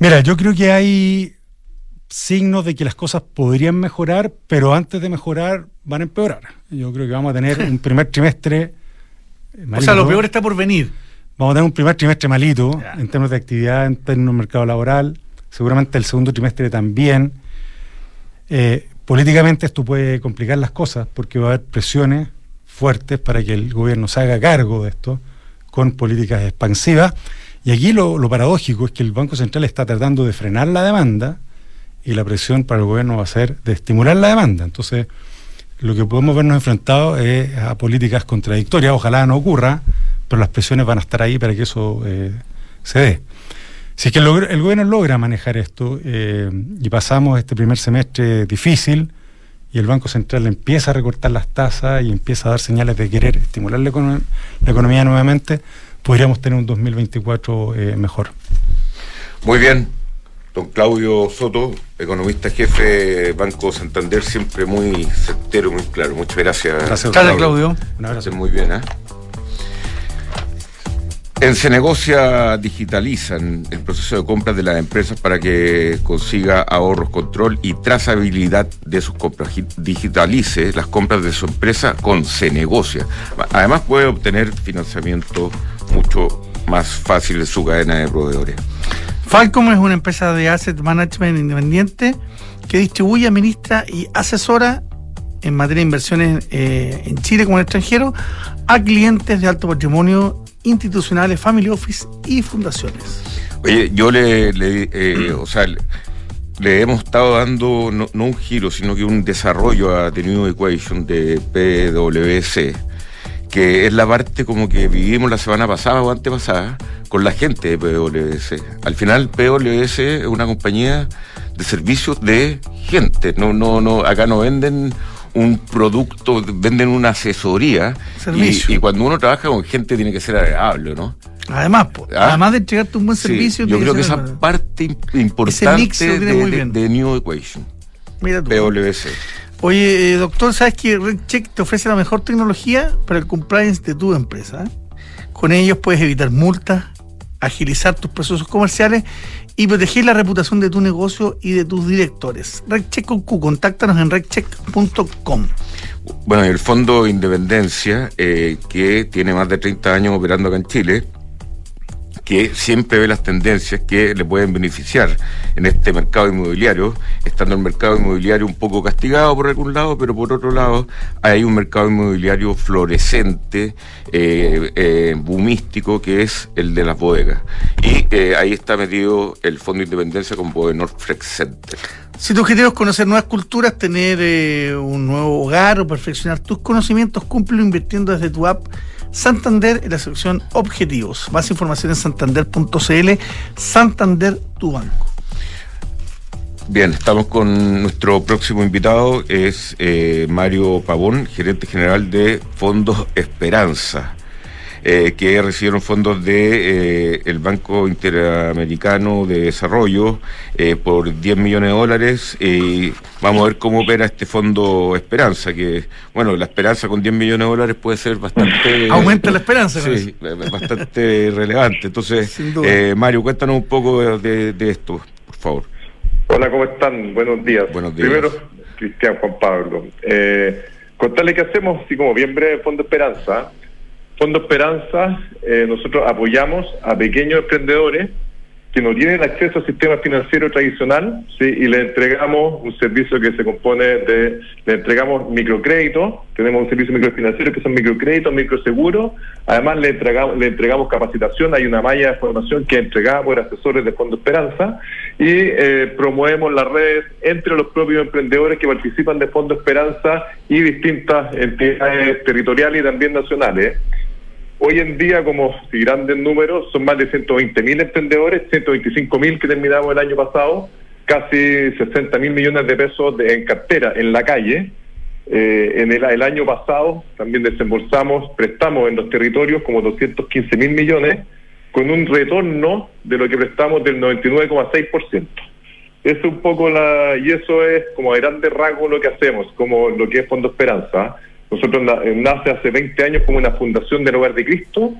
Mira, yo creo que hay signos de que las cosas podrían mejorar, pero antes de mejorar van a empeorar. Yo creo que vamos a tener un primer trimestre. Malito. O sea, lo peor está por venir. Vamos a tener un primer trimestre malito en términos de actividad, en términos del mercado laboral. Seguramente el segundo trimestre también. Eh, políticamente esto puede complicar las cosas porque va a haber presiones fuertes para que el gobierno se haga cargo de esto con políticas expansivas. Y aquí lo, paradójico es que el Banco Central está tratando de frenar la demanda y la presión para el gobierno va a ser de estimular la demanda. Entonces, lo que podemos vernos enfrentados es a políticas contradictorias. Ojalá no ocurra, pero las presiones van a estar ahí para que eso eh, se dé. Si es que el, gobierno logra manejar esto eh, y pasamos este primer semestre difícil y el Banco Central empieza a recortar las tasas y empieza a dar señales de querer estimular la economía nuevamente, podríamos tener un 2024 eh, mejor. Muy bien, don Claudio Soto, economista jefe Banco Santander, siempre muy certero, muy claro. Muchas gracias. Gracias, Claudio. Un abrazo. muy bien, ¿eh? En Cenegocia digitalizan el proceso de compras de las empresas para que consiga ahorros, control y trazabilidad de sus compras. Digitalice las compras de su empresa con Cenegocia. Además puede obtener financiamiento mucho más fácil su cadena de proveedores. Falcom es una empresa de asset management independiente que distribuye, administra y asesora en materia de inversiones eh, en Chile como en el extranjero a clientes de alto patrimonio institucionales, family office y fundaciones. Oye, yo le, eh, o sea, le hemos estado dando no, un giro, sino que un desarrollo a The New Equation de PwC, que es la parte como que vivimos la semana pasada o antepasada con la gente de PwC. Al final, PwC es una compañía de servicios de gente. No, no, no, acá no venden un producto, venden una asesoría. Y, cuando uno trabaja con gente tiene que ser agradable, ¿no? Además, ¿Ah? además de entregarte un buen servicio. yo creo que, esa parte importante de, New Equation. Mira tú. PwC. Oye, eh, doctor, ¿sabes que RedCheck te ofrece la mejor tecnología para el compliance de tu empresa? Con ellos puedes evitar multas, agilizar tus procesos comerciales y proteger la reputación de tu negocio y de tus directores. RedCheck con Q, contáctanos en redcheck.com. Bueno, el Fondo Independencia, eh, que tiene más de 30 años operando acá en Chile, que siempre ve las tendencias que le pueden beneficiar en este mercado inmobiliario, estando el mercado inmobiliario un poco castigado por algún lado, pero por otro lado hay un mercado inmobiliario florescente, eh, eh, boomístico, que es el de las bodegas. Y eh, ahí está metido el Fondo Independencia con Bodenor Flex Center. Si tu objetivo es conocer nuevas culturas, tener un nuevo hogar o perfeccionar tus conocimientos, cúmplelo invirtiendo desde tu app Santander en la sección Objetivos. Más información en santander.cl. Santander, tu banco. Bien, estamos con nuestro próximo invitado, es eh, Mario Pavón, gerente general de Fondos Esperanza. Eh, que recibieron fondos de eh, el Banco Interamericano de Desarrollo eh, por 10 millones de dólares y vamos a ver cómo opera este fondo Esperanza, que bueno, la esperanza con 10 millones de dólares puede ser bastante... Aumenta la esperanza. Sí, bastante relevante. Entonces, Mario, cuéntanos un poco de, esto, por favor. Hola, ¿cómo están? Buenos días. Buenos días. Primero, Cristian Juan Pablo. contarle que hacemos, así como bien breve, Fondo Esperanza. Fondo Esperanza, eh, nosotros apoyamos a pequeños emprendedores que no tienen acceso al sistema financiero tradicional ¿sí? y le entregamos un servicio que se compone de, le entregamos microcréditos, tenemos un servicio microfinanciero que son microcréditos, microseguros, además le entregamos, le entregamos capacitación, hay una malla de formación que entregamos por asesores de Fondo Esperanza y eh, promovemos las redes entre los propios emprendedores que participan de Fondo Esperanza y distintas entidades territoriales y también nacionales. Hoy en día, como si grandes números, son más de 120 mil emprendedores, 125 mil que terminamos el año pasado, casi 60 mil millones de pesos en cartera en la calle. Eh, en el, año pasado también desembolsamos, prestamos en los territorios como 215 mil millones, con un retorno de lo que prestamos del 99,6%. Eso es un poco la, y eso es como a grandes rasgos lo que hacemos, como lo que es Fondo Esperanza. Nosotros eh, nace hace 20 años como una fundación del Hogar de Cristo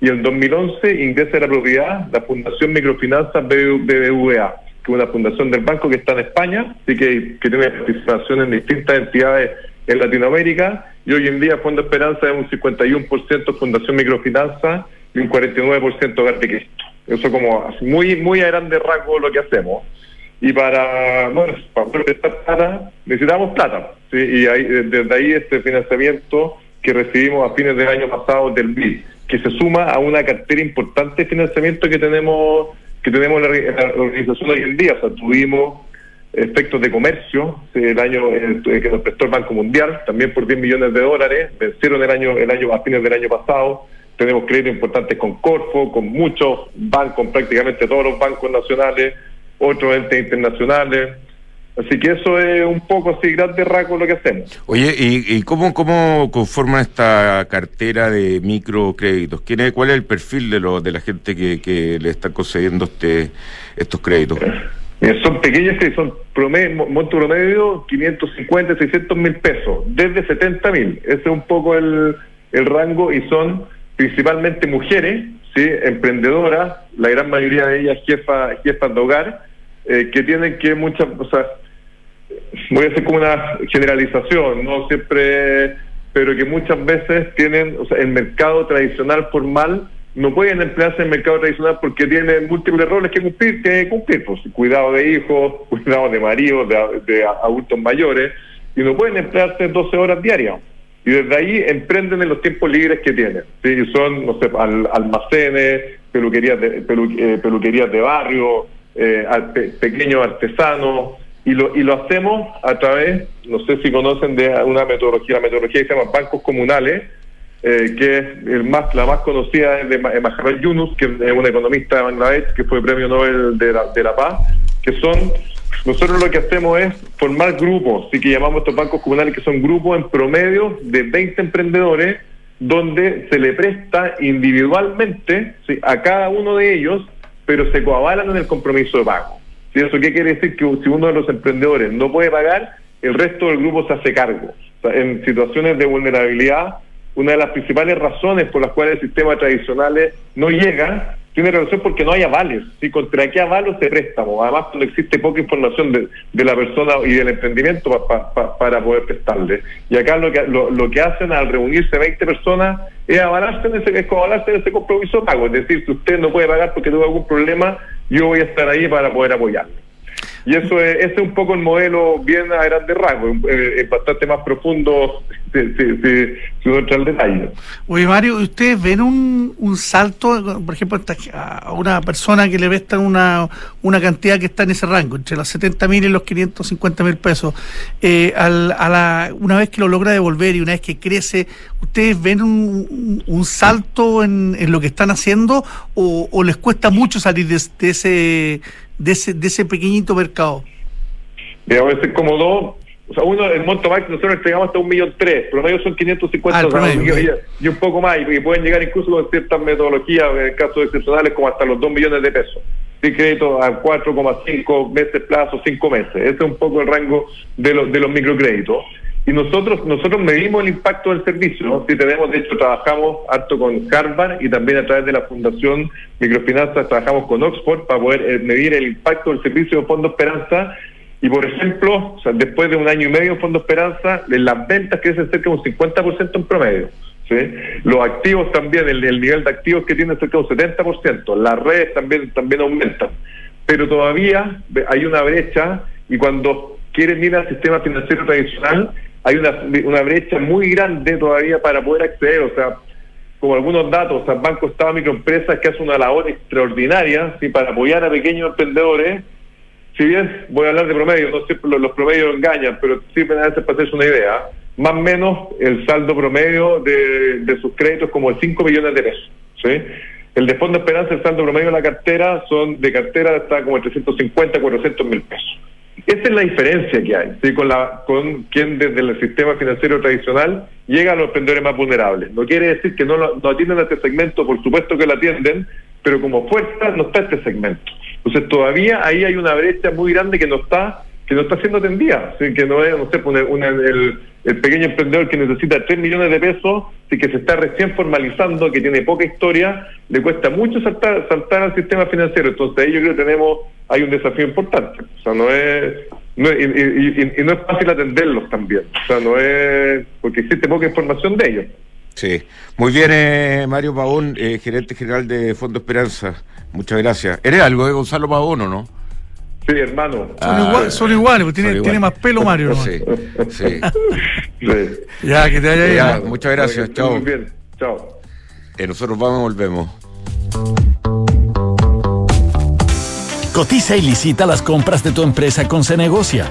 y en 2011 ingresa a la propiedad la Fundación Microfinanzas BBVA, que es una fundación del banco que está en España, así que, que tiene participación en distintas entidades en Latinoamérica y hoy en día Fondo Esperanza es un 51% Fundación Microfinanzas y un 49% Hogar de Cristo. Eso como muy muy a grandes rasgos lo que hacemos y para, bueno, para prestar plata necesitamos plata. ¿sí? Y ahí, desde ahí este financiamiento que recibimos a fines del año pasado del BID, que se suma a una cartera importante de financiamiento que tenemos que tenemos la, la organización hoy en día. O sea, tuvimos efectos de comercio el año que nos prestó el Banco Mundial, también por 10 millones de dólares, vencieron el año el año a fines del año pasado. Tenemos créditos importantes con Corfo, con muchos bancos, prácticamente todos los bancos nacionales, otros entes internacionales. Así que eso es un poco así grande rasgo lo que hacemos. Oye, ¿y, cómo, cómo conforma esta cartera de microcréditos? ¿Quién es, ¿Cuál es el perfil de, lo, de la gente que, que le está concediendo este, estos créditos? son pequeños que son promedio, monto promedio 550, 600 mil pesos, desde 70 mil. Ese es un poco el, el rango y son principalmente mujeres ¿sí? emprendedoras, la gran mayoría de ellas jefas, jefas de hogar, eh, que tienen que muchas, o sea, voy a hacer como una generalización, no siempre, pero que muchas veces tienen, o sea, el mercado tradicional formal no pueden emplearse en el mercado tradicional porque tienen múltiples roles que cumplir, que cumplir, pues cuidado de hijos, cuidado de maridos, de, adultos mayores, y no pueden emplearse 12 horas diarias. Y desde ahí emprenden en los tiempos libres que tienen. ¿sí? Son, no sé, almacenes, peluquerías de, eh, peluquerías de barrio, eh, pequeños artesanos, y lo, y lo hacemos a través, no sé si conocen de una metodología, la metodología que se llama bancos comunales, eh, que es el más, la más conocida es de Maharal Yunus, que es un economista de Bangladesh, que fue premio Nobel de la, de la Paz, que son, nosotros lo que hacemos es formar grupos, así que llamamos estos bancos comunales que son grupos en promedio de 20 emprendedores, donde se le presta individualmente a cada uno de ellos, pero se coavalan en el compromiso de pago. ¿Eso qué quiere decir? Que si uno de los emprendedores no puede pagar, el resto del grupo se hace cargo. en situaciones de vulnerabilidad, una de las principales razones por las cuales el sistema tradicional no llega tiene relación porque no hay avales. ¿sí? ¿Contra qué avalos de préstamo? Además, cuando existe poca información de, la persona y del emprendimiento para poder prestarle. Y acá lo que, lo, que hacen al reunirse 20 personas es avalarse en ese, es avalarse en ese compromiso pago. Es decir, si usted no puede pagar porque tuvo algún problema, yo voy a estar ahí para poder apoyarle. Y eso es, ese es un poco el modelo bien a grandes rasgos, eh, es bastante más profundo uno entra al detalle. Oye, Mario, ¿ustedes ven un, un salto, por ejemplo, a una persona que le prestan una, una cantidad que está en ese rango, entre los 70 mil y los 550 mil pesos, eh, al, a la, una vez que lo logra devolver y una vez que crece, ¿ustedes ven un, un salto en, en, lo que están haciendo o, o les cuesta mucho salir de, de ese de ese, de ese pequeñito mercado? Mira, a ser como dos. O sea, uno, el monto máximo nosotros entregamos hasta un millón tres, promedio son 550 ah, y, un poco más, y, pueden llegar incluso con ciertas metodologías, en casos excepcionales, como hasta los 2 millones de pesos. Sí, crédito a 4,5 meses plazo, 5 meses. Ese es un poco el rango de los, de los microcréditos. Y nosotros nosotros medimos el impacto del servicio. Si tenemos, de hecho, trabajamos harto con Harvard y también a través de la Fundación Microfinanzas trabajamos con Oxford para poder eh, medir el impacto del servicio de Fondo Esperanza. Y, por ejemplo, después de un año y medio de Fondo Esperanza, las ventas crecen cerca de un 50% en promedio. ¿sí? Los activos también, el, el, nivel de activos que tiene cerca de un 70%. Las redes también, también aumentan. Pero todavía hay una brecha y cuando quieren ir al sistema financiero tradicional, hay una, una brecha muy grande todavía para poder acceder, o sea, como algunos datos, o sea, Banco Estado Microempresas que hace una labor extraordinaria ¿sí? para apoyar a pequeños emprendedores. Si bien voy a hablar de promedio, no siempre los, promedios engañan, pero sí a veces para hacerse una idea, más o menos el saldo promedio de, sus créditos como de 5 millones de pesos. ¿sí? El de Fondo Esperanza, el saldo promedio de la cartera, son de cartera está como 350, 400 mil pesos. Esa es la diferencia que hay ¿sí? con, la, con quien desde el sistema financiero tradicional llega a los emprendedores más vulnerables. No quiere decir que no, no atienden a este segmento, por supuesto que lo atienden, pero como fuerza no está este segmento. Entonces todavía ahí hay una brecha muy grande que no está que no está siendo atendida, ¿sí? que no es, no sé, el, el, pequeño emprendedor que necesita 3 millones de pesos, y que se está recién formalizando, que tiene poca historia, le cuesta mucho saltar, saltar al sistema financiero. Entonces ahí yo creo que tenemos hay un desafío importante. O sea, no es, no y, no es fácil atenderlos también. O sea, no es porque existe poca información de ellos. Sí, muy bien, eh, Mario Pavón, eh, gerente general de Fondo Esperanza. Muchas gracias. ¿Eres algo de Gonzalo Pavón o no? Sí, hermano. son, iguales, pues tiene, tiene más pelo Mario. Sí, sí. Ya, que te vaya bien. muchas gracias, chao. Muy bien, chao. Eh, nosotros vamos y volvemos. Cotiza y licita las compras de tu empresa con Cenegocia.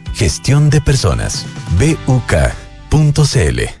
Gestión de personas. BUK.cl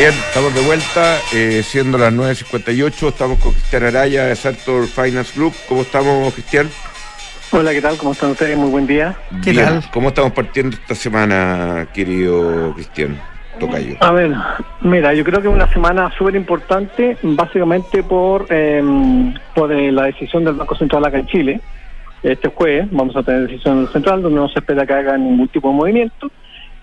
Bien, estamos de vuelta, eh, siendo las 9.58, estamos con Cristian Araya de Sartor Finance Group. ¿Cómo estamos, Cristian? Hola, ¿qué tal? ¿Cómo están ustedes? Muy buen día. ¿Qué tal? ¿Cómo estamos partiendo esta semana, querido Cristian? Tocayo. A ver, mira, yo creo que es una semana súper importante, básicamente por, em, por eh, la decisión del Banco Central acá en Chile. Este jueves vamos a tener decisión del Central, donde no se espera que haga ningún tipo de movimiento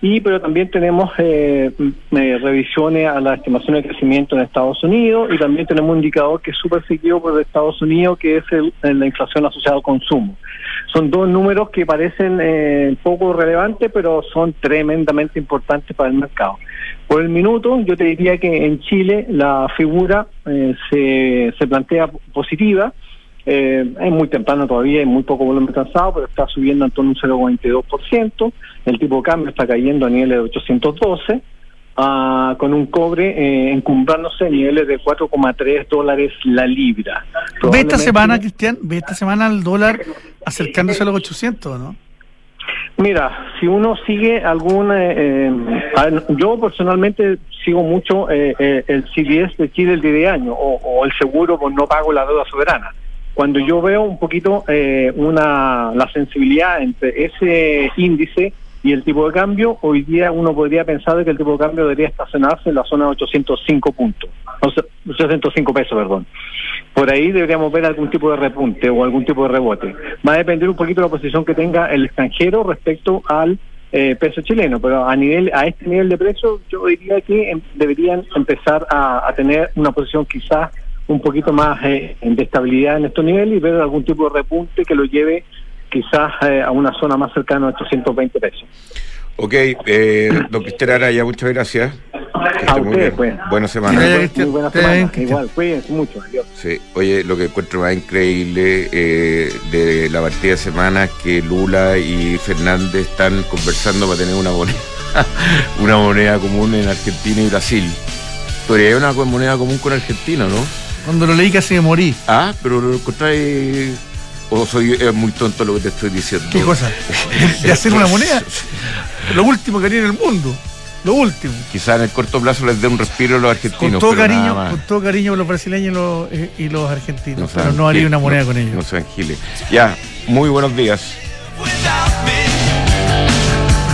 y pero también tenemos eh, eh, revisiones a las estimaciones de crecimiento en Estados Unidos y también tenemos un indicador que es súper seguido por Estados Unidos que es el, la inflación asociada al consumo. Son dos números que parecen eh, poco relevantes pero son tremendamente importantes para el mercado. Por el minuto yo te diría que en Chile la figura eh, se, se plantea positiva, eh, es muy temprano todavía, hay muy poco volumen transado, pero está subiendo en torno a un 0,22%. El tipo de cambio está cayendo a niveles de 812, ah, con un cobre eh, encumbrándose a niveles de 4,3 dólares la libra. ¿Ve esta semana, Cristian? ¿Ve esta semana el dólar acercándose a los 800, no? Mira, si uno sigue algún... Eh, yo personalmente sigo mucho eh, el CDS de Chile el día de año o, o el seguro por no pago la deuda soberana cuando yo veo un poquito eh, una la sensibilidad entre ese índice y el tipo de cambio, hoy día uno podría pensar que el tipo de cambio debería estacionarse en la zona de 805 puntos, 805 pesos, perdón. Por ahí deberíamos ver algún tipo de repunte o algún tipo de rebote. Va a depender un poquito de la posición que tenga el extranjero respecto al eh, peso chileno, pero a nivel a este nivel de precio yo diría que em, deberían empezar a tener una posición quizás un poquito más eh, de estabilidad en estos niveles y ver algún tipo de repunte que lo lleve quizás eh, a una zona más cercana a 820 pesos. Ok, eh, don Cristian Araya, muchas gracias. a usted, pues. Buena semana. Muy buena semana. Igual, cuídense mucho. Adiós. Sí, oye, lo que encuentro más increíble eh, de la partida de semana es que Lula y Fernández están conversando para tener una moneda, una moneda común en Argentina y Brasil. Pero hay una moneda común con Argentina, ¿no? Cuando lo leí casi me morí. Ah, pero lo encontré. O soy es muy tonto lo que te estoy diciendo. ¿Qué cosa? ¿De hacer una moneda? Lo último que haría en el mundo. Lo último. Quizás en el corto plazo les dé un respiro a los argentinos. Con todo pero cariño, nada más. con todo cariño a los brasileños y los, eh, y los argentinos. No pero no haría una moneda no- con ellos. No sean giles. Ya, muy buenos días.